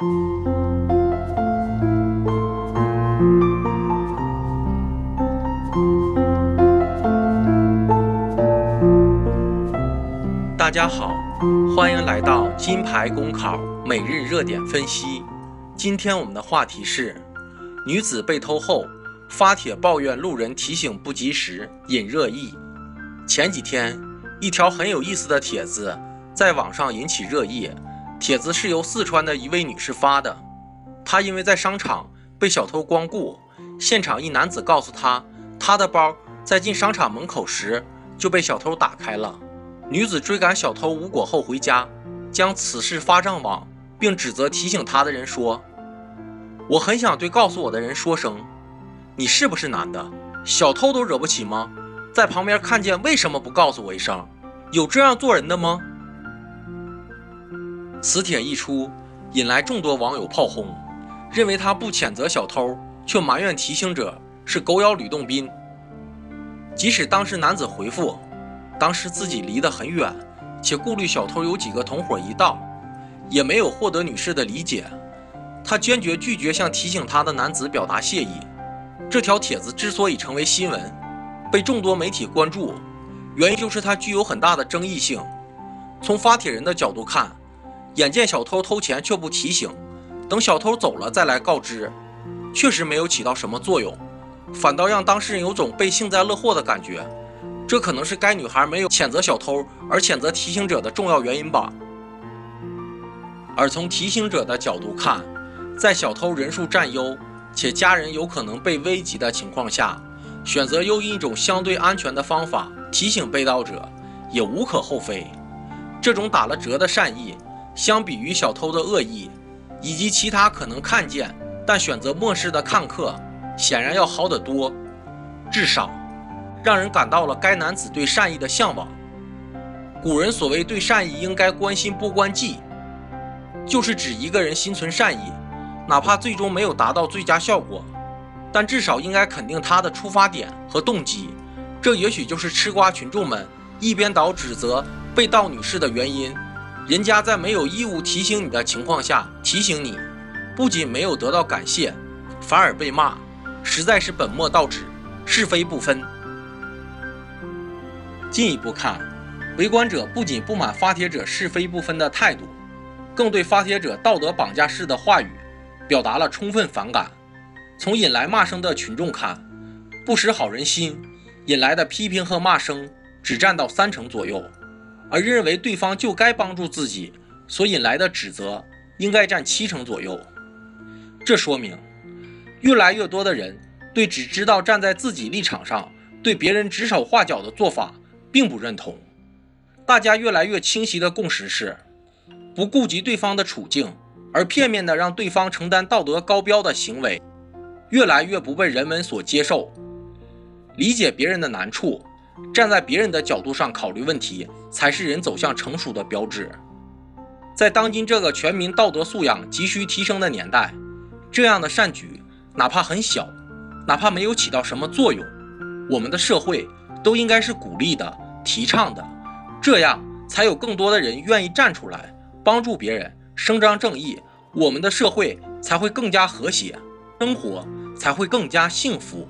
大家好，欢迎来到金牌公考每日热点分析。今天我们的话题是：女子被偷后发帖抱怨路人提醒不及时，引热议。前几天，一条很有意思的帖子在网上引起热议。帖子是由四川的一位女士发的，她因为在商场被小偷光顾，现场一男子告诉她，她的包在进商场门口时就被小偷打开了。女子追赶小偷无果后回家，将此事发上网，并指责提醒她的人说：“我很想对告诉我的人说声，你是不是男的？小偷都惹不起吗？在旁边看见为什么不告诉我一声？有这样做人的吗？”此帖一出，引来众多网友炮轰，认为他不谴责小偷，却埋怨提醒者是狗咬吕洞宾。即使当时男子回复。当时自己离得很远，且顾虑小偷有几个同伙一道，也没有获得女士的理解。他坚决拒绝向提醒他的男子表达谢意。这条帖子之所以成为新闻，被众多媒体关注，原因就是它具有很大的争议性。从发帖人的角度看，眼见小偷偷钱却不提醒，等小偷走了再来告知，确实没有起到什么作用，反倒让当事人有种被幸灾乐祸的感觉。这可能是该女孩没有谴责小偷，而谴责提醒者的重要原因吧。而从提醒者的角度看，在小偷人数占优且家人有可能被危及的情况下，选择用一种相对安全的方法提醒被盗者，也无可厚非。这种打了折的善意，相比于小偷的恶意，以及其他可能看见但选择漠视的看客，显然要好得多。至少。让人感到了该男子对善意的向往。古人所谓对善意应该关心不关己，就是指一个人心存善意，哪怕最终没有达到最佳效果，但至少应该肯定他的出发点和动机。这也许就是吃瓜群众们一边倒指责被盗女士的原因。人家在没有义务提醒你的情况下提醒你，不仅没有得到感谢，反而被骂，实在是本末倒置，是非不分。进一步看，围观者不仅不满发帖者是非不分的态度，更对发帖者道德绑架式的话语表达了充分反感。从引来骂声的群众看，不识好人心，引来的批评和骂声只占到三成左右，而认为对方就该帮助自己所引来的指责应该占七成左右。这说明，越来越多的人对只知道站在自己立场上对别人指手画脚的做法。并不认同，大家越来越清晰的共识是，不顾及对方的处境，而片面的让对方承担道德高标的行为，越来越不被人们所接受。理解别人的难处，站在别人的角度上考虑问题，才是人走向成熟的标志。在当今这个全民道德素养急需提升的年代，这样的善举，哪怕很小，哪怕没有起到什么作用，我们的社会。都应该是鼓励的、提倡的，这样才有更多的人愿意站出来帮助别人、伸张正义，我们的社会才会更加和谐，生活才会更加幸福。